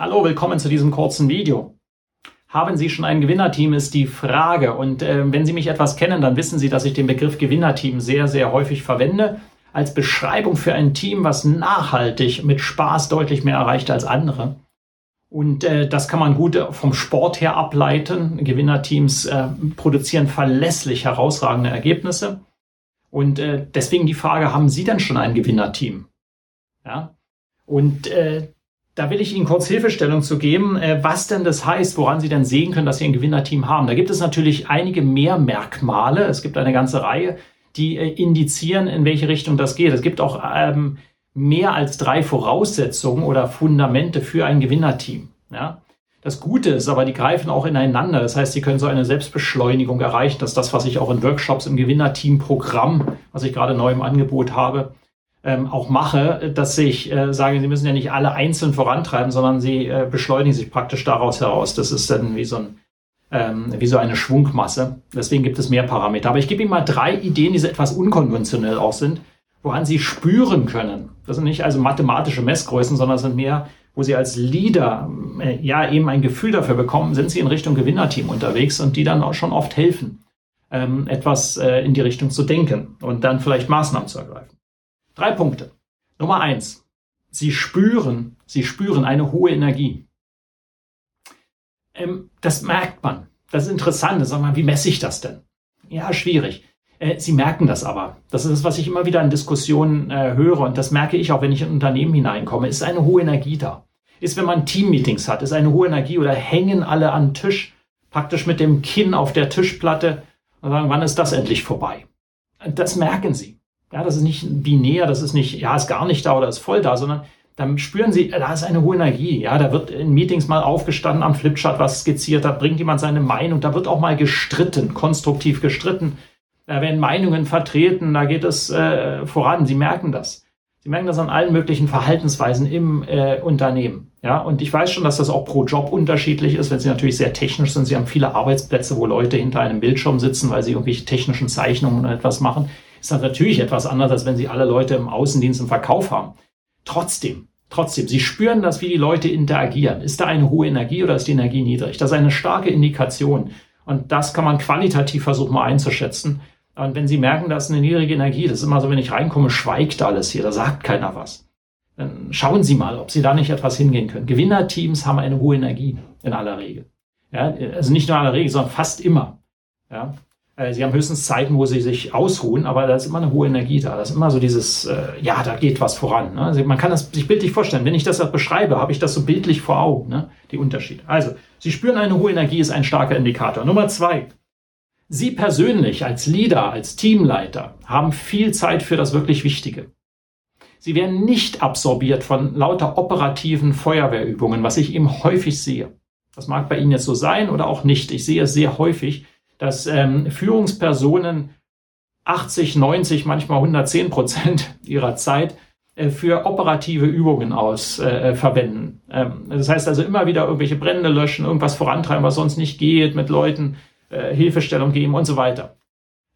Hallo, willkommen zu diesem kurzen Video. Haben Sie schon ein Gewinnerteam, ist die Frage. Und äh, wenn Sie mich etwas kennen, dann wissen Sie, dass ich den Begriff Gewinnerteam sehr, sehr häufig verwende als Beschreibung für ein Team, was nachhaltig mit Spaß deutlich mehr erreicht als andere. Und äh, das kann man gut vom Sport her ableiten. Gewinnerteams äh, produzieren verlässlich herausragende Ergebnisse. Und äh, deswegen die Frage, haben Sie denn schon ein Gewinnerteam? Ja. Und äh, da will ich Ihnen kurz Hilfestellung zu geben, äh, was denn das heißt, woran Sie denn sehen können, dass Sie ein Gewinnerteam haben. Da gibt es natürlich einige mehr Merkmale. Es gibt eine ganze Reihe, die äh, indizieren, in welche Richtung das geht. Es gibt auch ähm, mehr als drei Voraussetzungen oder Fundamente für ein Gewinnerteam. Ja? Das Gute ist aber, die greifen auch ineinander. Das heißt, sie können so eine Selbstbeschleunigung erreichen. Das ist das, was ich auch in Workshops im Gewinnerteam-Programm, was ich gerade neu im Angebot habe, ähm, auch mache, dass ich äh, sage, sie müssen ja nicht alle einzeln vorantreiben, sondern sie äh, beschleunigen sich praktisch daraus heraus. Das ist dann wie so ein ähm, wie so eine Schwungmasse. Deswegen gibt es mehr Parameter. Aber ich gebe Ihnen mal drei Ideen, die so etwas unkonventionell auch sind, woran Sie spüren können. Das sind nicht also mathematische Messgrößen, sondern sind mehr, wo Sie als Leader äh, ja eben ein Gefühl dafür bekommen, sind Sie in Richtung Gewinnerteam unterwegs und die dann auch schon oft helfen, ähm, etwas äh, in die Richtung zu denken und dann vielleicht Maßnahmen zu ergreifen. Drei Punkte. Nummer eins. Sie spüren, Sie spüren eine hohe Energie. Ähm, das merkt man. Das ist interessant. Sag mal, wie messe ich das denn? Ja, schwierig. Äh, Sie merken das aber. Das ist das, was ich immer wieder in Diskussionen äh, höre und das merke ich auch, wenn ich in Unternehmen hineinkomme. Ist eine hohe Energie da? Ist, wenn man Teammeetings hat, ist eine hohe Energie oder hängen alle an Tisch, praktisch mit dem Kinn auf der Tischplatte und sagen, wann ist das endlich vorbei? Das merken Sie. Ja, das ist nicht binär, das ist nicht, ja, ist gar nicht da oder ist voll da, sondern dann spüren sie, da ist eine hohe Energie. Ja, da wird in Meetings mal aufgestanden, am Flipchart was skizziert, da bringt jemand seine Meinung, da wird auch mal gestritten, konstruktiv gestritten. Da werden Meinungen vertreten, da geht es äh, voran. Sie merken das. Sie merken das an allen möglichen Verhaltensweisen im äh, Unternehmen. Ja, und ich weiß schon, dass das auch pro Job unterschiedlich ist, wenn Sie natürlich sehr technisch sind. Sie haben viele Arbeitsplätze, wo Leute hinter einem Bildschirm sitzen, weil sie irgendwelche technischen Zeichnungen oder etwas machen ist das natürlich etwas anderes, als wenn Sie alle Leute im Außendienst im Verkauf haben. Trotzdem, trotzdem, Sie spüren das, wie die Leute interagieren. Ist da eine hohe Energie oder ist die Energie niedrig? Das ist eine starke Indikation. Und das kann man qualitativ versuchen mal einzuschätzen. Und wenn Sie merken, da ist eine niedrige Energie, das ist immer so, wenn ich reinkomme, schweigt alles hier, da sagt keiner was. Dann schauen Sie mal, ob Sie da nicht etwas hingehen können. Gewinnerteams haben eine hohe Energie in aller Regel. Ja, also nicht nur in aller Regel, sondern fast immer. Ja, sie haben höchstens Zeiten, wo sie sich ausruhen, aber da ist immer eine hohe Energie da. Da ist immer so dieses, äh, ja, da geht was voran. Ne? Also man kann das sich bildlich vorstellen. Wenn ich das beschreibe, habe ich das so bildlich vor Augen, ne? die Unterschiede. Also, Sie spüren eine hohe Energie, ist ein starker Indikator. Nummer zwei. Sie persönlich als Leader, als Teamleiter haben viel Zeit für das wirklich Wichtige. Sie werden nicht absorbiert von lauter operativen Feuerwehrübungen, was ich eben häufig sehe. Das mag bei Ihnen jetzt so sein oder auch nicht. Ich sehe es sehr häufig, dass ähm, Führungspersonen 80, 90, manchmal 110 Prozent ihrer Zeit äh, für operative Übungen aus äh, äh, verwenden. Ähm, das heißt also immer wieder irgendwelche Brände löschen, irgendwas vorantreiben, was sonst nicht geht, mit Leuten äh, Hilfestellung geben und so weiter.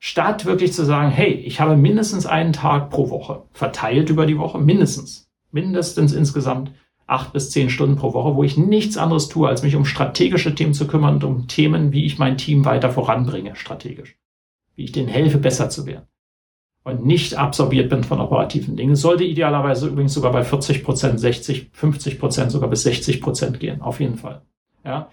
Statt wirklich zu sagen, hey, ich habe mindestens einen Tag pro Woche, verteilt über die Woche, mindestens, mindestens insgesamt acht bis zehn Stunden pro Woche, wo ich nichts anderes tue, als mich um strategische Themen zu kümmern und um Themen, wie ich mein Team weiter voranbringe, strategisch. Wie ich denen helfe, besser zu werden. Und nicht absorbiert bin von operativen Dingen. Sollte idealerweise übrigens sogar bei 40 Prozent, 60, 50 Prozent, sogar bis 60 Prozent gehen. Auf jeden Fall. Ja.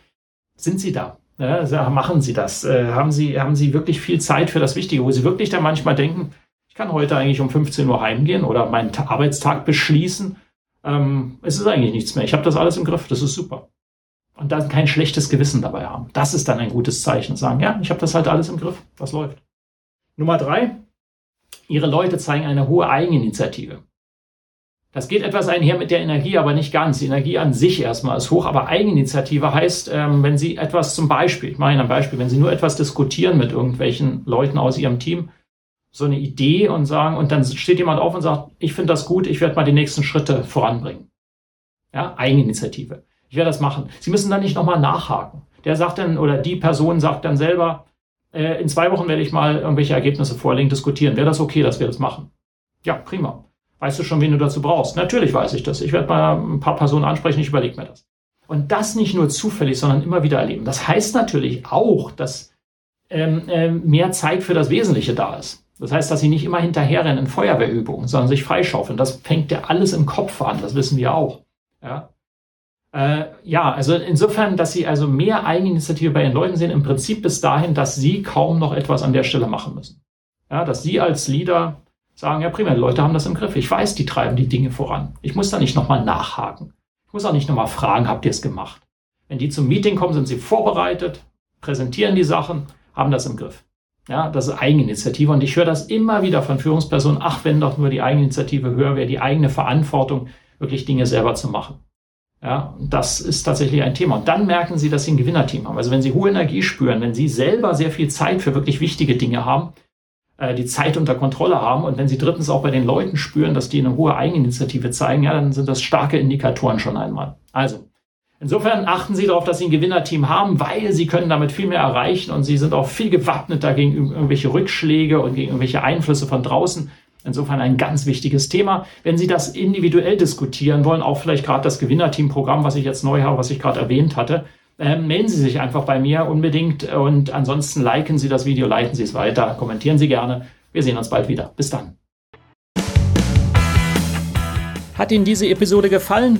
Sind Sie da? Ja, machen Sie das? Äh, haben Sie, haben Sie wirklich viel Zeit für das Wichtige, wo Sie wirklich dann manchmal denken, ich kann heute eigentlich um 15 Uhr heimgehen oder meinen Arbeitstag beschließen ähm, es ist eigentlich nichts mehr. Ich habe das alles im Griff, das ist super. Und dann kein schlechtes Gewissen dabei haben. Das ist dann ein gutes Zeichen. Sagen, ja, ich habe das halt alles im Griff, das läuft. Nummer drei, Ihre Leute zeigen eine hohe Eigeninitiative. Das geht etwas einher mit der Energie, aber nicht ganz. Die Energie an sich erstmal ist hoch, aber Eigeninitiative heißt, ähm, wenn Sie etwas zum Beispiel, ich mache Ihnen ein Beispiel, wenn Sie nur etwas diskutieren mit irgendwelchen Leuten aus Ihrem Team, so eine Idee und sagen, und dann steht jemand auf und sagt, ich finde das gut, ich werde mal die nächsten Schritte voranbringen. Ja, Eigeninitiative. Ich werde das machen. Sie müssen dann nicht nochmal nachhaken. Der sagt dann, oder die Person sagt dann selber, äh, in zwei Wochen werde ich mal irgendwelche Ergebnisse vorlegen, diskutieren. Wäre das okay, dass wir das machen? Ja, prima. Weißt du schon, wen du dazu brauchst? Natürlich weiß ich das. Ich werde mal ein paar Personen ansprechen, ich überlege mir das. Und das nicht nur zufällig, sondern immer wieder erleben. Das heißt natürlich auch, dass ähm, äh, mehr Zeit für das Wesentliche da ist. Das heißt, dass sie nicht immer hinterherrennen in Feuerwehrübungen, sondern sich freischaufeln. Das fängt ja alles im Kopf an, das wissen wir auch. Ja, äh, ja also insofern, dass sie also mehr Eigeninitiative bei ihren Leuten sehen, im Prinzip bis dahin, dass sie kaum noch etwas an der Stelle machen müssen. Ja, dass sie als Leader sagen, ja prima, die Leute haben das im Griff. Ich weiß, die treiben die Dinge voran. Ich muss da nicht nochmal nachhaken. Ich muss auch nicht nochmal fragen, habt ihr es gemacht? Wenn die zum Meeting kommen, sind sie vorbereitet, präsentieren die Sachen, haben das im Griff. Ja, das ist Eigeninitiative. Und ich höre das immer wieder von Führungspersonen. Ach, wenn doch nur die Eigeninitiative höher wäre, die eigene Verantwortung, wirklich Dinge selber zu machen. Ja, das ist tatsächlich ein Thema. Und dann merken Sie, dass Sie ein Gewinnerteam haben. Also wenn Sie hohe Energie spüren, wenn Sie selber sehr viel Zeit für wirklich wichtige Dinge haben, äh, die Zeit unter Kontrolle haben und wenn Sie drittens auch bei den Leuten spüren, dass die eine hohe Eigeninitiative zeigen, ja, dann sind das starke Indikatoren schon einmal. Also, Insofern achten Sie darauf, dass Sie ein Gewinnerteam haben, weil Sie können damit viel mehr erreichen und Sie sind auch viel gewappneter gegen irgendwelche Rückschläge und gegen irgendwelche Einflüsse von draußen. Insofern ein ganz wichtiges Thema. Wenn Sie das individuell diskutieren wollen, auch vielleicht gerade das Gewinnerteam-Programm, was ich jetzt neu habe, was ich gerade erwähnt hatte, äh, melden Sie sich einfach bei mir unbedingt und ansonsten liken Sie das Video, leiten Sie es weiter, kommentieren Sie gerne. Wir sehen uns bald wieder. Bis dann. Hat Ihnen diese Episode gefallen?